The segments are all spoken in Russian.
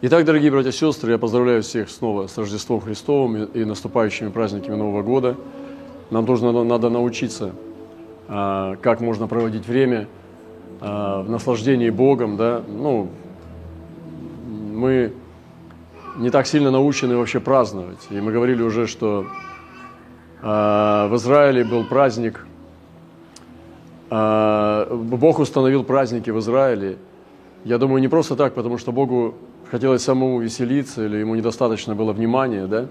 Итак, дорогие братья и сестры, я поздравляю всех снова с Рождеством Христовым и наступающими праздниками Нового года. Нам тоже надо, надо научиться, а, как можно проводить время а, в наслаждении Богом. Да? Ну, мы не так сильно научены вообще праздновать. И мы говорили уже, что а, в Израиле был праздник, Бог установил праздники в Израиле. Я думаю, не просто так, потому что Богу хотелось самому веселиться или ему недостаточно было внимания, да?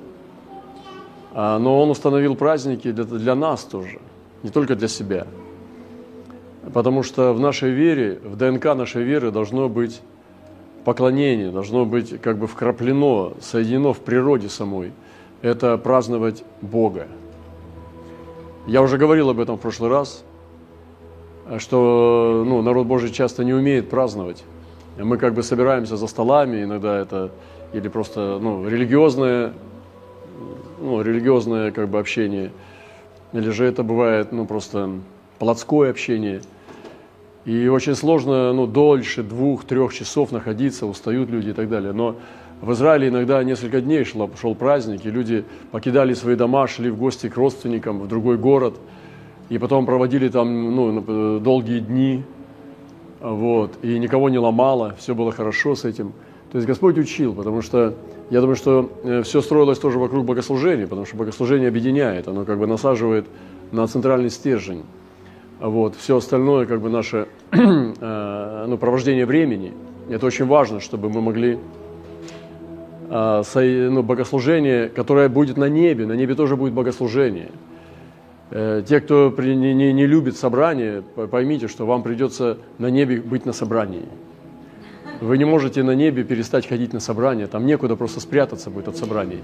А, но он установил праздники для, нас тоже, не только для себя. Потому что в нашей вере, в ДНК нашей веры должно быть поклонение, должно быть как бы вкраплено, соединено в природе самой. Это праздновать Бога. Я уже говорил об этом в прошлый раз, что ну, народ Божий часто не умеет праздновать. Мы как бы собираемся за столами, иногда это или просто ну, религиозное, ну, религиозное как бы общение, или же это бывает ну, просто плотское общение. И очень сложно ну, дольше двух-трех часов находиться, устают люди и так далее. Но в Израиле иногда несколько дней шел, шел праздник, и люди покидали свои дома, шли в гости к родственникам в другой город, и потом проводили там ну, долгие дни, вот, и никого не ломало, все было хорошо с этим. То есть Господь учил, потому что я думаю, что э, все строилось тоже вокруг богослужения, потому что богослужение объединяет, оно как бы насаживает на центральный стержень. Вот, все остальное, как бы наше э, ну, провождение времени, это очень важно, чтобы мы могли э, ну, богослужение, которое будет на небе, на небе тоже будет богослужение – те, кто не, не, не любит собрание, поймите, что вам придется на небе быть на собрании. Вы не можете на небе перестать ходить на собрание, там некуда просто спрятаться будет от собраний.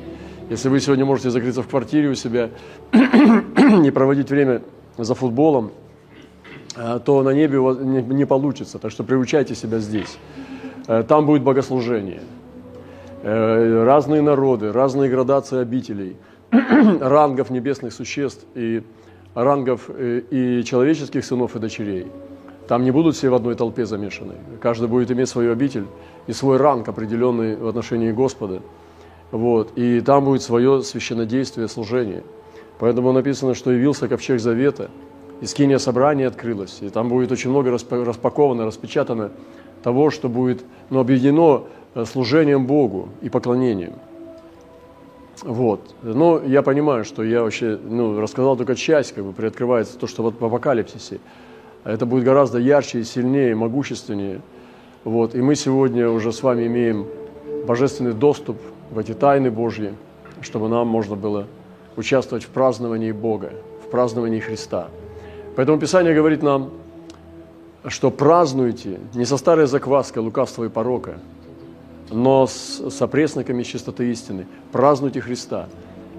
Если вы сегодня можете закрыться в квартире у себя, не проводить время за футболом, э, то на небе у вас не, не получится. Так что приучайте себя здесь. Э, там будет богослужение. Разные народы, разные градации обителей – рангов небесных существ и рангов э, и человеческих сынов и дочерей. Там не будут все в одной толпе замешаны. Каждый будет иметь свою обитель и свой ранг, определенный в отношении Господа. Вот. И там будет свое священнодействие, служение. Поэтому написано, что явился ковчег завета, и скиния собрания открылась. И там будет очень много распаковано, распечатано того, что будет ну, объединено э, служением Богу и поклонением. Вот. Но я понимаю, что я вообще ну, рассказал только часть, как бы приоткрывается то, что вот в апокалипсисе. Это будет гораздо ярче и сильнее, могущественнее. Вот. И мы сегодня уже с вами имеем божественный доступ в эти тайны Божьи, чтобы нам можно было участвовать в праздновании Бога, в праздновании Христа. Поэтому Писание говорит нам, что празднуйте не со старой закваской лукавства и порока, но с сопресниками чистоты истины. Празднуйте Христа.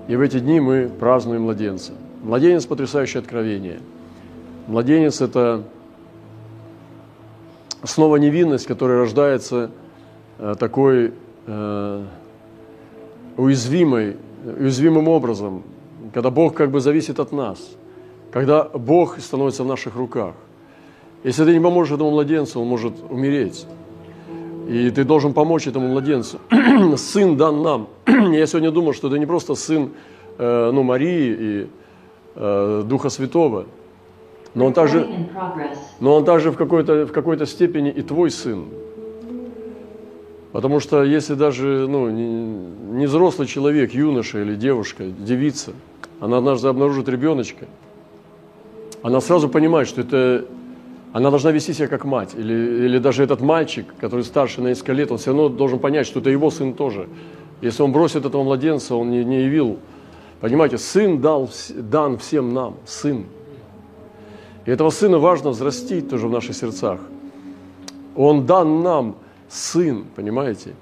И в эти дни мы празднуем младенца. Младенец – потрясающее откровение. Младенец – это снова невинность, которая рождается э, такой э, уязвимой, уязвимым образом, когда Бог как бы зависит от нас, когда Бог становится в наших руках. Если ты не поможешь этому младенцу, он может умереть. И ты должен помочь этому младенцу. сын дан нам. Я сегодня думал, что это не просто сын э, ну, Марии и э, Духа Святого, но он также, но он также в какой-то, в какой-то степени и твой сын. Потому что если даже ну, не, не взрослый человек, юноша или девушка, девица, она однажды обнаружит ребеночка, она сразу понимает, что это она должна вести себя как мать. Или, или даже этот мальчик, который старше на несколько лет, он все равно должен понять, что это его сын тоже. Если он бросит этого младенца, он не, не явил. Понимаете, сын дал, дан всем нам, сын. И этого сына важно взрастить тоже в наших сердцах. Он дан нам, сын, понимаете?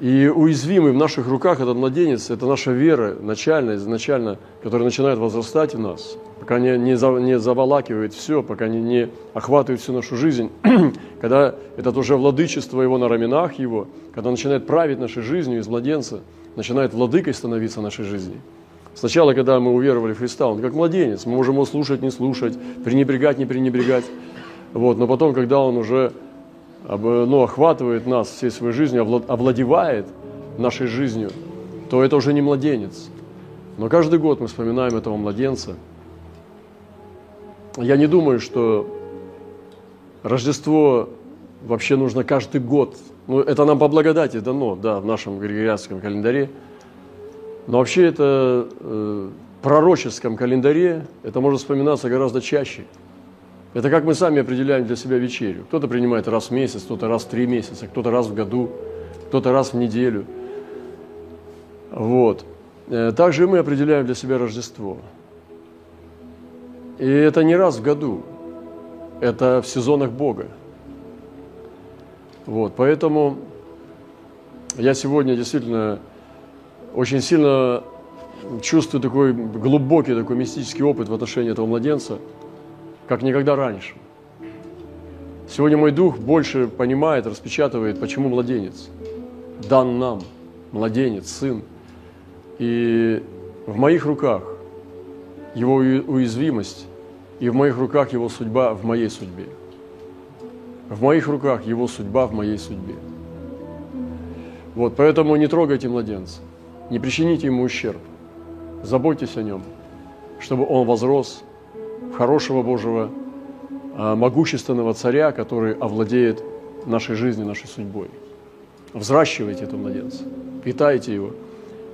И уязвимый в наших руках этот младенец, это наша вера начальная, изначально, которая начинает возрастать в нас, пока не, не, за, не заволакивает все, пока не, не охватывает всю нашу жизнь, когда это уже владычество его на раменах его, когда начинает править нашей жизнью из младенца, начинает владыкой становиться нашей жизни. Сначала, когда мы уверовали в Христа, он как младенец, мы можем его слушать, не слушать, пренебрегать, не пренебрегать. Вот, но потом, когда он уже ну, охватывает нас всей своей жизнью, овладевает нашей жизнью, то это уже не младенец. Но каждый год мы вспоминаем этого младенца. Я не думаю, что Рождество вообще нужно каждый год. Ну, это нам по благодати дано, да, в нашем григорианском календаре. Но вообще это э, пророческом календаре это может вспоминаться гораздо чаще. Это как мы сами определяем для себя вечерю. Кто-то принимает раз в месяц, кто-то раз в три месяца, кто-то раз в году, кто-то раз в неделю. Вот. Э, также мы определяем для себя Рождество. И это не раз в году, это в сезонах Бога. Вот, поэтому я сегодня действительно очень сильно чувствую такой глубокий, такой мистический опыт в отношении этого младенца, как никогда раньше. Сегодня мой дух больше понимает, распечатывает, почему младенец дан нам, младенец, сын. И в моих руках его уязвимость, и в моих руках его судьба в моей судьбе. В моих руках его судьба в моей судьбе. Вот, поэтому не трогайте младенца, не причините ему ущерб – заботьтесь о нем, чтобы он возрос хорошего Божьего, а, могущественного царя, который овладеет нашей жизнью, нашей судьбой. Взращивайте этого младенца, питайте его,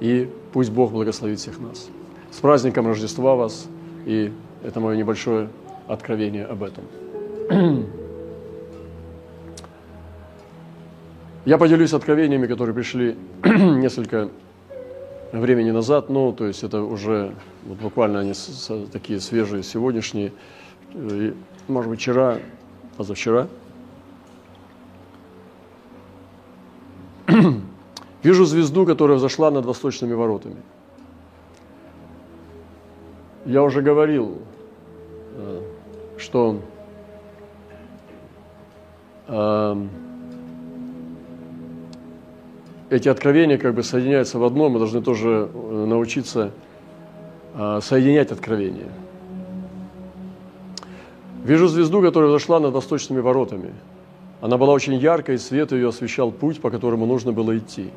и пусть Бог благословит всех нас. С праздником Рождества вас, и это мое небольшое откровение об этом. Я поделюсь откровениями, которые пришли несколько времени назад, ну, то есть это уже вот буквально они с, с, такие свежие, сегодняшние, и, может быть, вчера, позавчера. Вижу звезду, которая взошла над восточными воротами. Я уже говорил, э, что э, эти откровения как бы соединяются в одно, мы должны тоже э, научиться а, соединять откровения. Вижу звезду, которая зашла над восточными воротами. Она была очень яркой, свет ее освещал путь, по которому нужно было идти.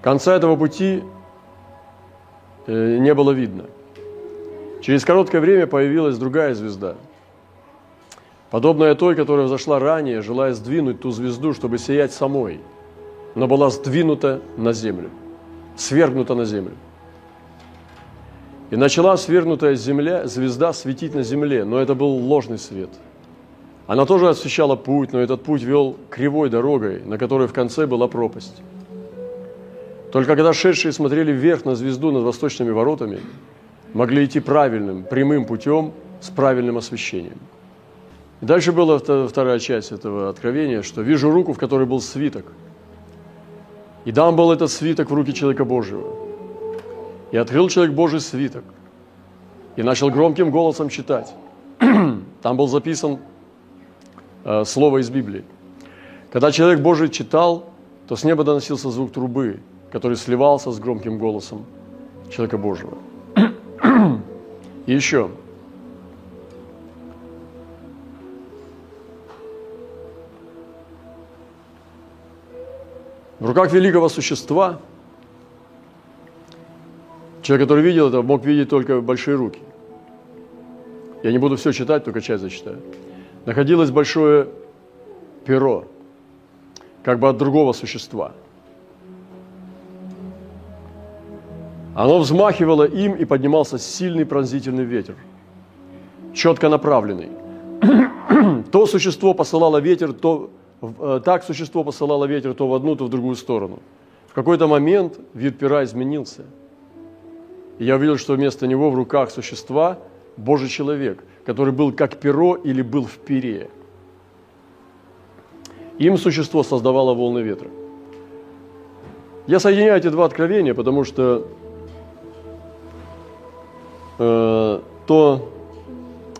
Конца этого пути э, не было видно. Через короткое время появилась другая звезда – подобная той, которая взошла ранее, желая сдвинуть ту звезду, чтобы сиять самой, но была сдвинута на землю, свергнута на землю. И начала свергнутая земля, звезда светить на земле, но это был ложный свет. Она тоже освещала путь, но этот путь вел кривой дорогой, на которой в конце была пропасть. Только когда шедшие смотрели вверх на звезду над восточными воротами, могли идти правильным, прямым путем с правильным освещением – дальше была вторая часть этого откровения, что вижу руку, в которой был свиток. И дан был этот свиток в руки человека Божьего. И открыл человек Божий свиток. И начал громким голосом читать. Там был записан э, слово из Библии. Когда человек Божий читал, то с неба доносился звук трубы, который сливался с громким голосом человека Божьего. И еще – В руках великого существа, человек, который видел это, мог видеть только большие руки. Я не буду все читать, только часть зачитаю. Находилось большое перо, как бы от другого существа. Оно взмахивало им, и поднимался сильный пронзительный ветер, четко направленный. то существо посылало ветер, то так существо посылало ветер то в одну, то в другую сторону. В какой-то момент вид пера изменился. И я увидел, что вместо него в руках существа Божий человек, который был как перо или был в пере. Им существо создавало волны ветра. Я соединяю эти два откровения, потому что э, то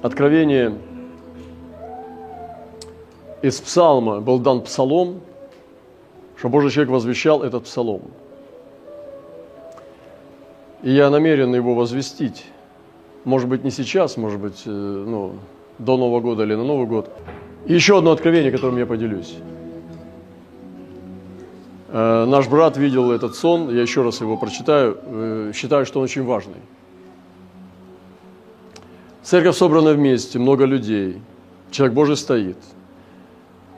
откровение, из псалма был дан псалом, что Божий человек возвещал этот псалом. И я намерен его возвестить. Может быть, не сейчас, может быть, э, ну, до Нового года или на Новый год. И еще одно откровение, которым я поделюсь. Э, наш брат видел этот сон, я еще раз его прочитаю, э, считаю, что он очень важный. Церковь собрана вместе, много людей, человек Божий стоит.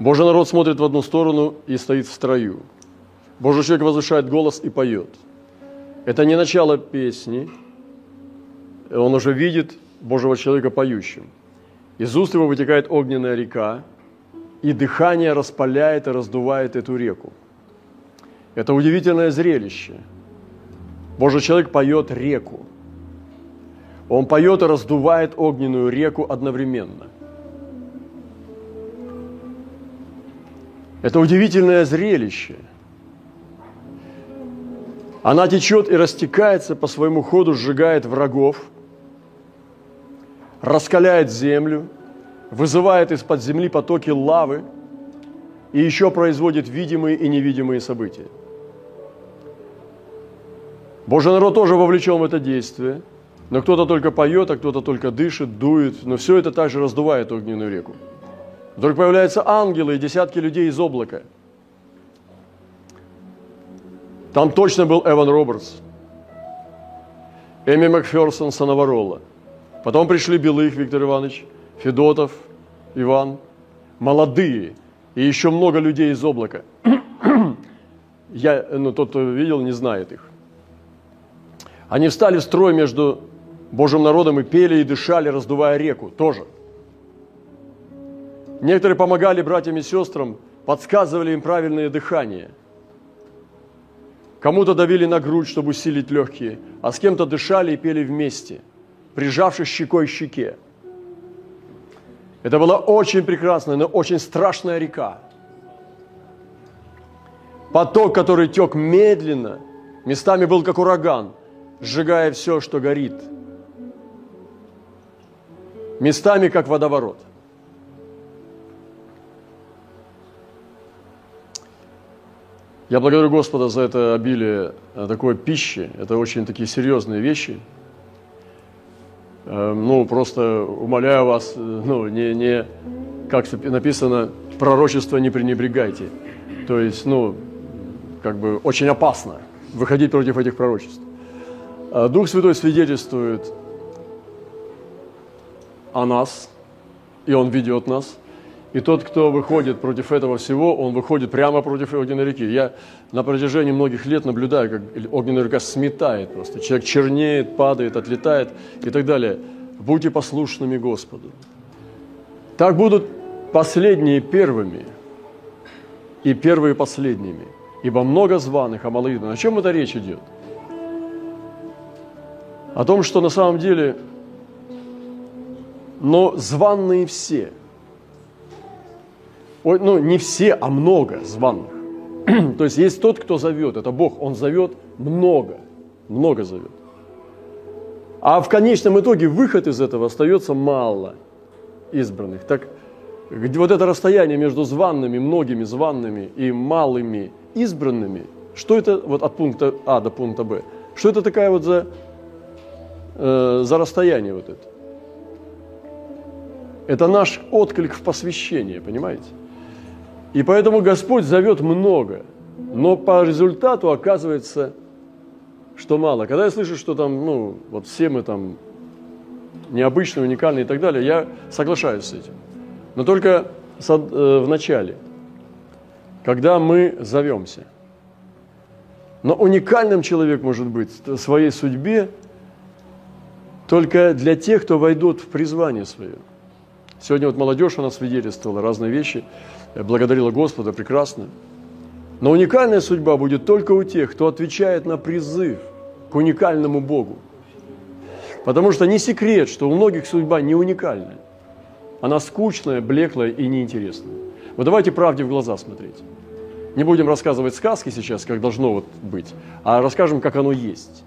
Божий народ смотрит в одну сторону и стоит в строю. Божий человек возвышает голос и поет. Это не начало песни, он уже видит Божьего человека поющим. Из уст его вытекает огненная река, и дыхание распаляет и раздувает эту реку. Это удивительное зрелище. Божий человек поет реку. Он поет и раздувает огненную реку одновременно. Это удивительное зрелище. Она течет и растекается по своему ходу, сжигает врагов, раскаляет землю, вызывает из-под земли потоки лавы и еще производит видимые и невидимые события. Божий народ тоже вовлечен в это действие, но кто-то только поет, а кто-то только дышит, дует, но все это также раздувает огненную реку. Вдруг появляются ангелы и десятки людей из облака. Там точно был Эван Робертс, Эми Макферсон, Санаварола. Потом пришли Белых Виктор Иванович, Федотов, Иван, молодые и еще много людей из облака. Я, ну, тот, кто видел, не знает их. Они встали в строй между Божьим народом и пели и дышали, раздувая реку тоже. Некоторые помогали братьям и сестрам, подсказывали им правильное дыхание. Кому-то давили на грудь, чтобы усилить легкие, а с кем-то дышали и пели вместе, прижавшись щекой к щеке. Это была очень прекрасная, но очень страшная река. Поток, который тек медленно, местами был как ураган – сжигая все, что горит. Местами, как водоворот. Я благодарю Господа за это обилие э, такой пищи. Это очень такие серьезные вещи. Э, ну, просто умоляю вас, э, ну, не, не как написано, пророчество не пренебрегайте. То есть, ну, как бы очень опасно выходить против этих пророчеств. Дух Святой свидетельствует о нас, и Он ведет нас. И тот, кто выходит против этого всего, он выходит прямо против огненной реки. Я на протяжении многих лет наблюдаю, как огненная река сметает просто. Человек чернеет, падает, отлетает и так далее. Будьте послушными Господу. Так будут последние первыми и первые последними. Ибо много званых, а мало избранных. О чем это речь идет? о том, что на самом деле, но званные все. Ну, не все, а много званных. То есть есть тот, кто зовет, это Бог, Он зовет много, много зовет. А в конечном итоге выход из этого остается мало избранных. Так вот это расстояние между званными, многими званными и малыми избранными, что это вот от пункта А до пункта Б? Что это такая вот за э, за расстояние вот это. Это наш отклик в посвящение, понимаете? И поэтому Господь зовет много, но по результату оказывается, что мало. Когда я слышу, что там, ну, вот все мы там необычные, уникальные и так далее, я соглашаюсь с этим. Но только э, в начале, когда мы зовемся. Но уникальным человек может быть в своей судьбе – только для тех, кто войдут в призвание свое. Сегодня вот молодежь у нас свидетельствовала разные вещи, благодарила Господа, прекрасно. Но уникальная судьба будет только у тех, кто отвечает на призыв к уникальному Богу. Потому что не секрет, что у многих судьба не уникальная. Она скучная, блеклая и неинтересная. Вот давайте правде в глаза смотреть. Не будем рассказывать сказки сейчас, как должно вот быть, а расскажем, как оно есть.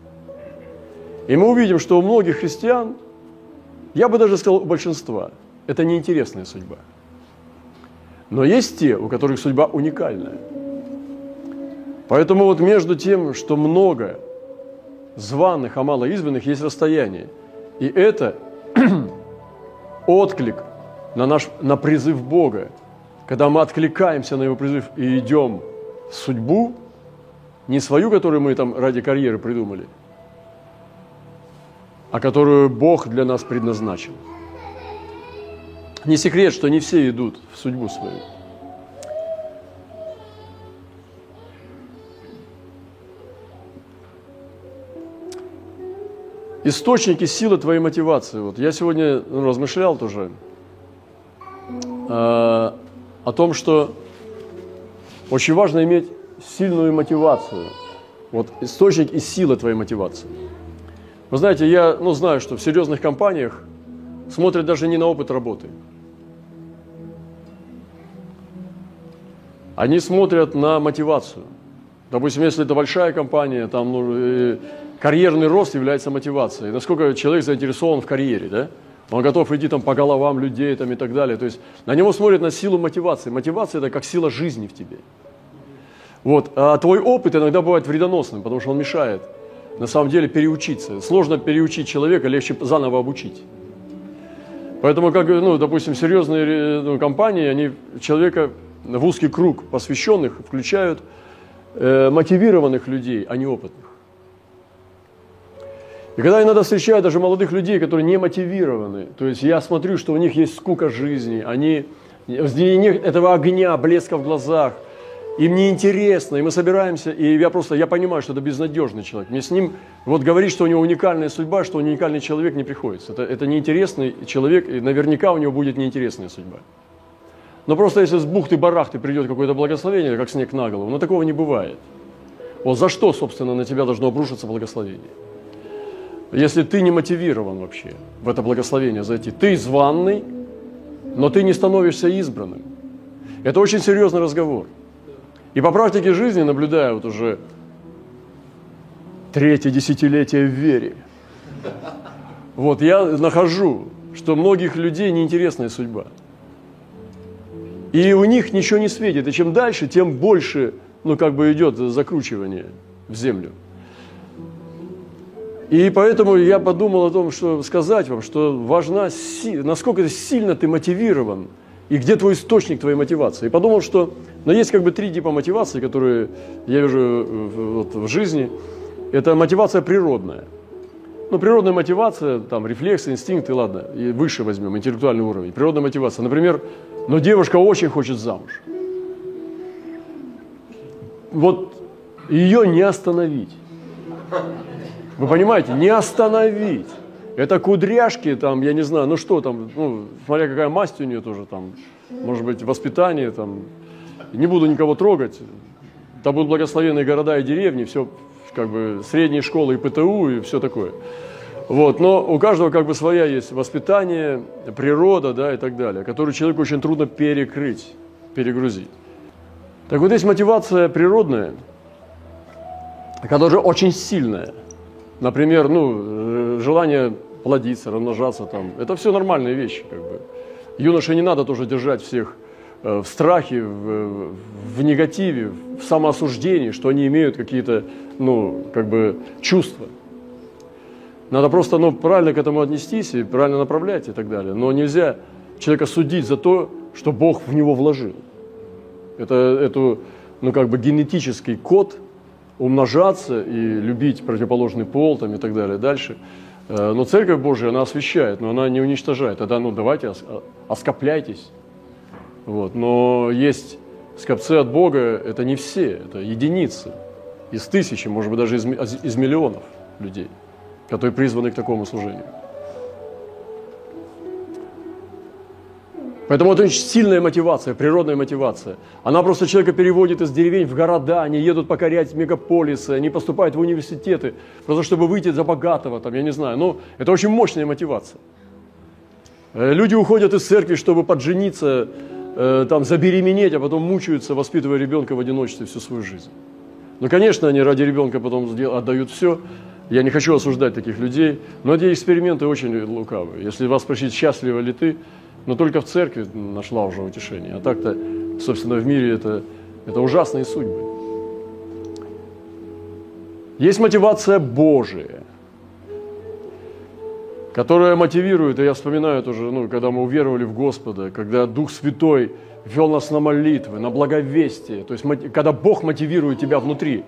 И мы увидим, что у многих христиан, я бы даже сказал, у большинства, это неинтересная судьба. Но есть те, у которых судьба уникальная. Поэтому вот между тем, что много званых, а мало избранных, есть расстояние. И это отклик на, наш, на призыв Бога, когда мы откликаемся на Его призыв и идем в судьбу, не свою, которую мы там ради карьеры придумали, а которую Бог для нас предназначил. Не секрет, что не все идут в судьбу свою. Источники силы твоей мотивации. Вот я сегодня размышлял тоже э, о том, что очень важно иметь сильную мотивацию. Вот источник и сила твоей мотивации. Вы знаете, я ну, знаю, что в серьезных компаниях смотрят даже не на опыт работы. Они смотрят на мотивацию. Допустим, если это большая компания, там ну, э, карьерный рост является мотивацией. Насколько человек заинтересован в карьере, да? Он готов идти там по головам людей там, и так далее. То есть на него смотрят на силу мотивации. Мотивация – это как сила жизни в тебе. Вот. А твой опыт иногда бывает вредоносным, потому что он мешает на самом деле переучиться. Сложно переучить человека, легче заново обучить. Поэтому, как, ну, допустим, серьезные ну, компании, они человека в узкий круг посвященных включают э, мотивированных людей, а не опытных. И когда иногда встречаю даже молодых людей, которые не мотивированы, то есть я смотрю, что у них есть скука жизни, они, нет этого огня, блеска в глазах, им неинтересно, и мы собираемся, и я просто, я понимаю, что это безнадежный человек. Мне с ним, вот говорить, что у него уникальная судьба, что он уникальный человек, не приходится. Это, это неинтересный человек, и наверняка у него будет неинтересная судьба. Но просто если с бухты-барахты придет какое-то благословение, как снег на голову, но такого не бывает. Вот за что, собственно, на тебя должно обрушиться благословение? Если ты не мотивирован вообще в это благословение зайти, ты званный, но ты не становишься избранным. Это очень серьезный разговор. И по практике жизни, наблюдая вот уже третье десятилетие в вере, вот я нахожу, что многих людей неинтересная судьба – и у них ничего не светит. И чем дальше, тем больше, ну, как бы идет закручивание в землю. И поэтому я подумал о том, что сказать вам, что важна, насколько сильно ты мотивирован, и где твой источник твоей мотивации. И подумал, что но есть как бы три типа мотивации, которые я вижу э, вот, в жизни. Это мотивация природная. Ну, природная мотивация, там, рефлексы, инстинкты, ладно, и выше возьмем, интеллектуальный уровень. Природная мотивация. Например, но девушка очень хочет замуж. Вот ее не остановить. Вы понимаете, не остановить. Это кудряшки, там, я не знаю, ну что там, ну, смотря какая масть у нее тоже там, может быть, воспитание там. Не буду никого трогать. Там будут благословенные города и деревни, все как бы средние школы и ПТУ и все такое. Вот, но у каждого как бы своя есть воспитание, природа, да, и так далее, которую человеку очень трудно перекрыть, перегрузить. Так вот, есть мотивация природная, которая очень сильная. Например, ну, желание плодиться, размножаться там. Это все нормальные вещи, как бы. Юноше не надо тоже держать всех э, в страхе, в, в негативе, в самоосуждении, что они имеют какие-то, ну, как бы, чувства. Надо просто ну, правильно к этому отнестись и правильно направлять и так далее. Но нельзя человека судить за то, что Бог в него вложил. Это эту, ну, как бы генетический код умножаться и любить противоположный пол там, и так далее дальше. Э, но Церковь Божия, она освещает, но она не уничтожает. Тогда, ну, давайте оскопляйтесь. Вот. Но есть скопцы от Бога, это не все, это единицы из тысячи, может быть, даже из, из миллионов людей которые призваны к такому служению. Поэтому это очень сильная мотивация, природная мотивация. Она просто человека переводит из деревень в города, они едут покорять мегаполисы, они поступают в университеты, просто чтобы выйти за богатого, там, я не знаю. Но это очень мощная мотивация. Э, люди уходят из церкви, чтобы поджениться, э, там, забеременеть, а потом мучаются, воспитывая ребенка в одиночестве всю свою жизнь. Ну, конечно, они ради ребенка потом отдают все, я не хочу осуждать таких людей, но эти эксперименты очень лукавые. Если вас спросить, счастлива ли ты, но только в церкви нашла уже утешение. А так-то, собственно, в мире это, это ужасные судьбы. Есть мотивация Божия. которая мотивирует, и я вспоминаю тоже, ну, когда мы уверовали в Господа, когда Дух Святой вел нас на молитвы, на благовестие, то есть когда Бог мотивирует тебя внутри,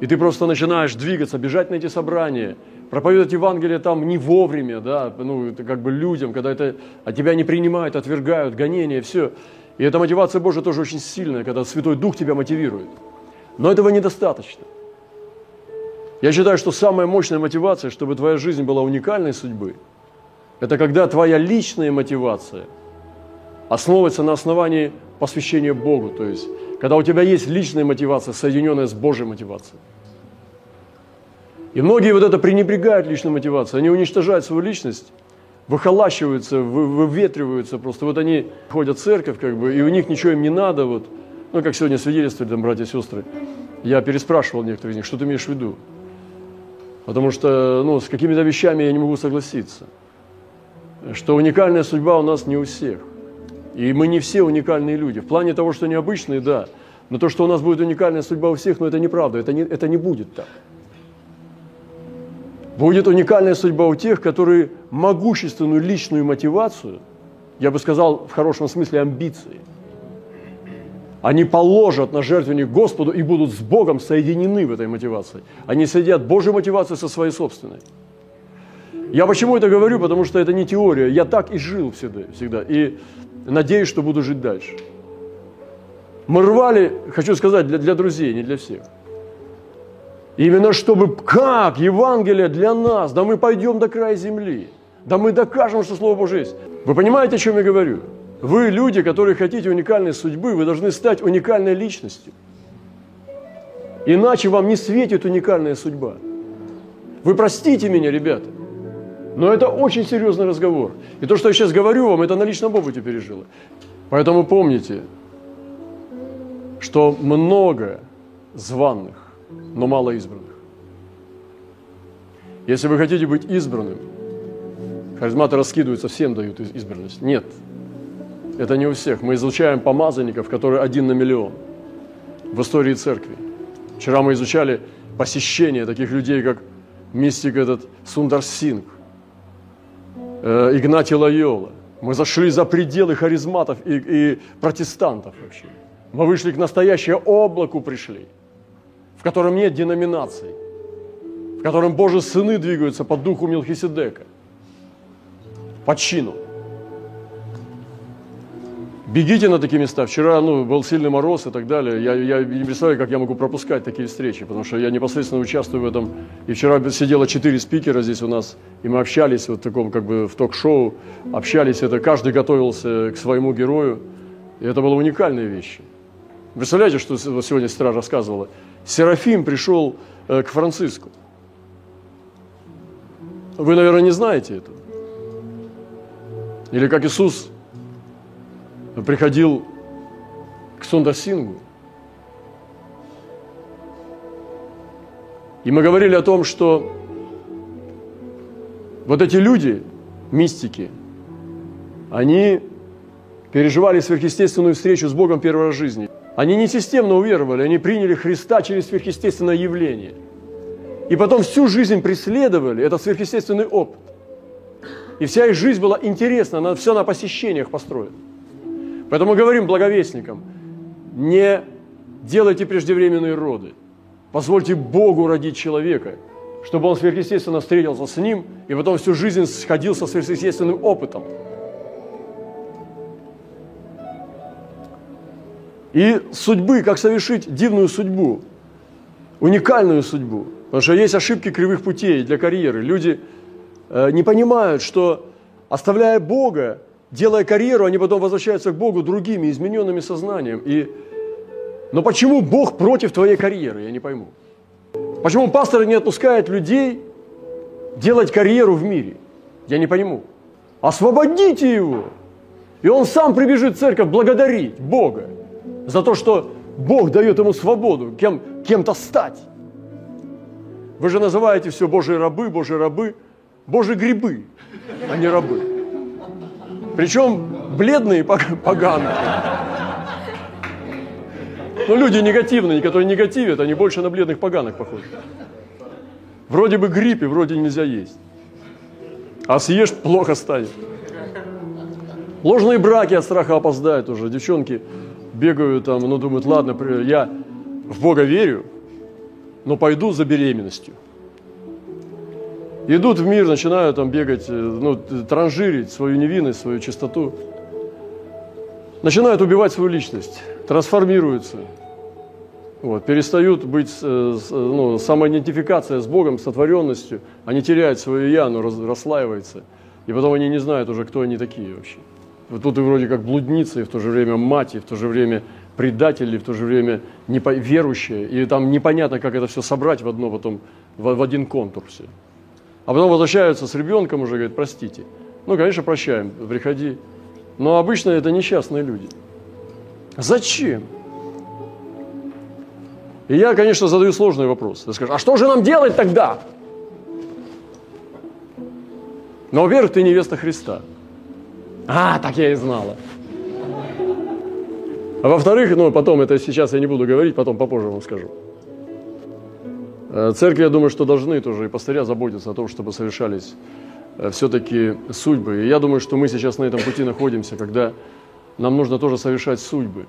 и ты просто начинаешь двигаться, бежать на эти собрания, проповедовать Евангелие там не вовремя, да, ну, это как бы людям, когда это, а тебя не принимают, отвергают, гонения, все. И эта мотивация Божия тоже очень сильная, когда Святой Дух тебя мотивирует. Но этого недостаточно. Я считаю, что самая мощная мотивация, чтобы твоя жизнь была уникальной судьбы, это когда твоя личная мотивация основывается на основании посвящения Богу, то есть когда у тебя есть личная мотивация, соединенная с Божьей мотивацией. И многие вот это пренебрегают личной мотивацией, они уничтожают свою личность, выхолащиваются, выветриваются просто. Вот они ходят в церковь, как бы, и у них ничего им не надо, вот. Ну, как сегодня свидетельствовали там братья и сестры. Я переспрашивал некоторых из них, что ты имеешь в виду? Потому что ну, с какими-то вещами я не могу согласиться. Что уникальная судьба у нас не у всех. И мы не все уникальные люди. В плане того, что необычные, да. Но то, что у нас будет уникальная судьба у всех, ну это неправда. Это не, это не будет так. Будет уникальная судьба у тех, которые могущественную личную мотивацию, я бы сказал в хорошем смысле амбиции – они положат на жертвенник Господу и будут с Богом соединены в этой мотивации. Они соединят Божью мотивацию со своей собственной. Я почему это говорю? Потому что это не теория. Я так и жил всегда. всегда и надеюсь, что буду жить дальше. Мы рвали, хочу сказать, для, для друзей, не для всех. Именно чтобы, как Евангелие для нас, да мы пойдем до края земли, да мы докажем, что Слово Божие есть. Вы понимаете, о чем я говорю? Вы, люди, которые хотите уникальной судьбы, вы должны стать уникальной личностью. Иначе вам не светит уникальная судьба. Вы простите меня, ребята, но это очень серьезный разговор. И то, что я сейчас говорю вам, это на личном опыте пережило. Поэтому помните, что много званных, но мало избранных. Если вы хотите быть избранным, харизматы раскидываются, всем дают избранность. Нет, это не у всех. Мы изучаем помазанников, которые один на миллион в истории церкви. Вчера мы изучали посещение таких людей, как мистик этот Сундар Синг, Игнатий Лайола. Мы зашли за пределы харизматов и, и протестантов вообще. Мы вышли к настоящему облаку пришли, в котором нет деноминаций, в котором Божьи сыны двигаются по духу Милхиседека, по чину – Бегите на такие места. Вчера ну, был сильный мороз и так далее. Я, я не представляю, как я могу пропускать такие встречи, потому что я непосредственно участвую в этом. И вчера сидело четыре спикера здесь у нас, и мы общались вот в таком как бы в ток-шоу, общались. Это каждый готовился к своему герою. И это было уникальные вещи. Представляете, что сегодня сестра рассказывала? Серафим пришел э, к Франциску. Вы, наверное, не знаете это. Или как Иисус приходил к Сундасингу. И мы говорили о том, что вот эти люди, мистики, они переживали сверхъестественную встречу с Богом первой раз в жизни. Они не системно уверовали, они приняли Христа через сверхъестественное явление. И потом всю жизнь преследовали этот сверхъестественный опыт. И вся их жизнь была интересна, она все на посещениях построена. Поэтому говорим благовестникам, не делайте преждевременные роды. Позвольте Богу родить человека, чтобы он сверхъестественно встретился с ним и потом всю жизнь сходил со сверхъестественным опытом. И судьбы, как совершить дивную судьбу, уникальную судьбу. Потому что есть ошибки кривых путей для карьеры. Люди э, не понимают, что оставляя Бога, делая карьеру, они потом возвращаются к Богу другими, измененными сознанием. И... Но почему Бог против твоей карьеры, я не пойму. Почему пасторы не отпускают людей делать карьеру в мире? Я не пойму. Освободите его. И он сам прибежит в церковь благодарить Бога за то, что Бог дает ему свободу кем, кем-то стать. Вы же называете все Божьи рабы, Божьи рабы, Божьи грибы, а не рабы. Причем бледные поганые. Но люди негативные, которые негативят, они больше на бледных поганых похожи. Вроде бы грипп и вроде нельзя есть. А съешь, плохо станет. Ложные браки от страха опоздают уже. Девчонки бегают там, ну, думают, ладно, я в Бога верю, но пойду за беременностью. Идут в мир, начинают там бегать, э, ну, транжирить свою невинность, свою чистоту. Начинают убивать свою личность, трансформируются. Вот, перестают быть, э, ну, самоидентификация с Богом, сотворенностью. Они теряют свое «я», оно расслаивается. И потом они не знают уже, кто они такие вообще. Вот тут и вроде как блудница, и в то же время мать, и в то же время предатели, в то же время верующие. И там непонятно, как это все собрать в одно потом, в, в один контур все. А потом возвращаются с ребенком уже, говорят, простите. Ну, конечно, прощаем, приходи. Но обычно это несчастные люди. Зачем? И я, конечно, задаю сложный вопрос. Ты скажешь, а что же нам делать тогда? Но, во-первых, ты невеста Христа. А, так я и знала. А во-вторых, ну, потом, это сейчас я не буду говорить, потом попозже вам скажу. Э, церкви, я думаю, что должны тоже и пастыря заботиться о том, чтобы совершались э, все-таки судьбы. И я думаю, что мы сейчас на этом пути находимся, когда нам нужно тоже совершать судьбы.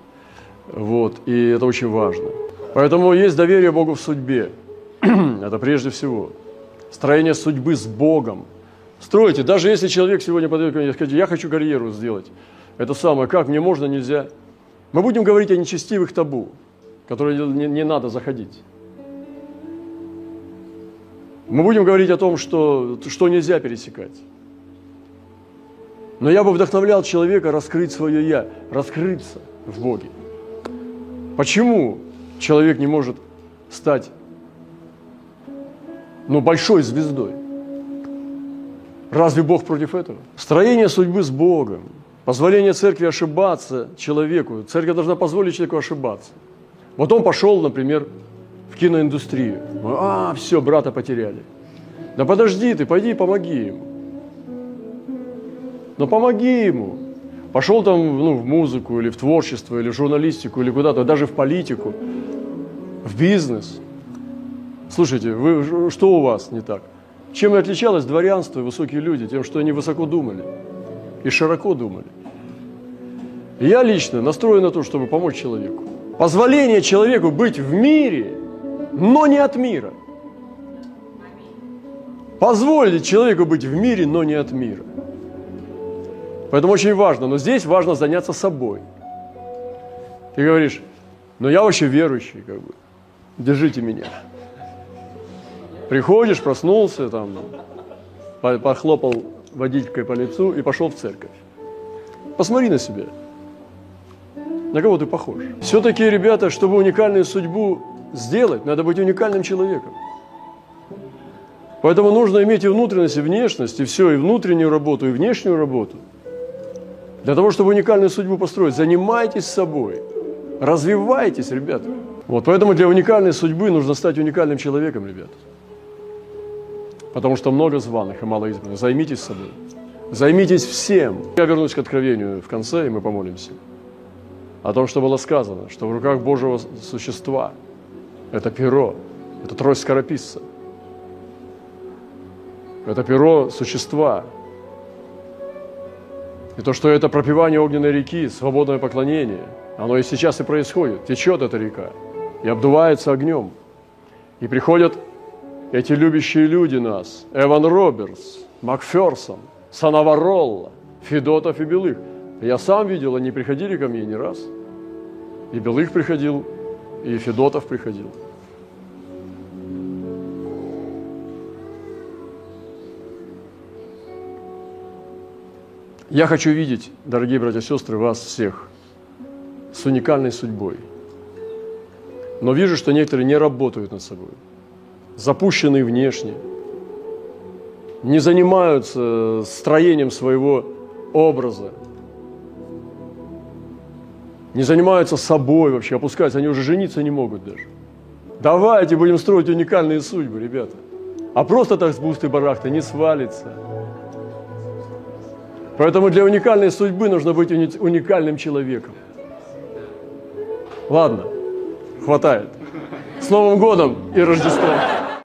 Вот, и это очень важно. Поэтому есть доверие Богу в судьбе. это прежде всего. Строение судьбы с Богом. Стройте, даже если человек сегодня подойдет ко мне и скажет, я хочу карьеру сделать. Это самое, как мне можно, нельзя. Мы будем говорить о нечестивых табу, которые не, не надо заходить. Мы будем говорить о том, что, что нельзя пересекать. Но я бы вдохновлял человека раскрыть свое «я», раскрыться в Боге. Почему человек не может стать ну, большой звездой? Разве Бог против этого? Строение судьбы с Богом, позволение церкви ошибаться человеку. Церковь должна позволить человеку ошибаться. Вот он пошел, например, в киноиндустрию. А, все, брата потеряли. Да подожди ты, пойди помоги ему. Но помоги ему. Пошел там ну, в музыку, или в творчество, или в журналистику, или куда-то, даже в политику, в бизнес. Слушайте, вы, что у вас не так? Чем и отличалось дворянство и высокие люди? Тем, что они высоко думали и широко думали. Я лично настроен на то, чтобы помочь человеку. Позволение человеку быть в мире, но не от мира. Позволить человеку быть в мире, но не от мира. Поэтому очень важно, но здесь важно заняться собой. Ты говоришь, ну я вообще верующий, как бы, держите меня. Приходишь, проснулся, там, похлопал водителькой по лицу и пошел в церковь. Посмотри на себя. На кого ты похож? Все-таки, ребята, чтобы уникальную судьбу сделать, надо быть уникальным человеком. Поэтому нужно иметь и внутренность, и внешность, и все, и внутреннюю работу, и внешнюю работу. Для того, чтобы уникальную судьбу построить, занимайтесь собой, развивайтесь, ребята. Вот, поэтому для уникальной судьбы нужно стать уникальным человеком, ребята потому что много званых и мало избранных. Займитесь собой. Займитесь всем. Я вернусь к откровению в конце, и мы помолимся. О том, что было сказано, что в руках Божьего существа это перо, это трость скорописца. Это перо существа. И то, что это пропивание огненной реки, свободное поклонение, оно и сейчас и происходит. Течет эта река и обдувается огнем. И приходят эти любящие люди нас, Эван Робертс, Макферсон, Санаваролла, Федотов и Белых. Я сам видел, они приходили ко мне не раз. И Белых приходил, и Федотов приходил. Я хочу видеть, дорогие братья и сестры, вас всех с уникальной судьбой. Но вижу, что некоторые не работают над собой запущенные внешне, не занимаются строением своего образа, не занимаются собой вообще, опускаются, они уже жениться не могут даже. Давайте будем строить уникальные судьбы, ребята. А просто так с бусты барахта не свалится. Поэтому для уникальной судьбы нужно быть уникальным человеком. Ладно, хватает. С Новым годом и Рождеством!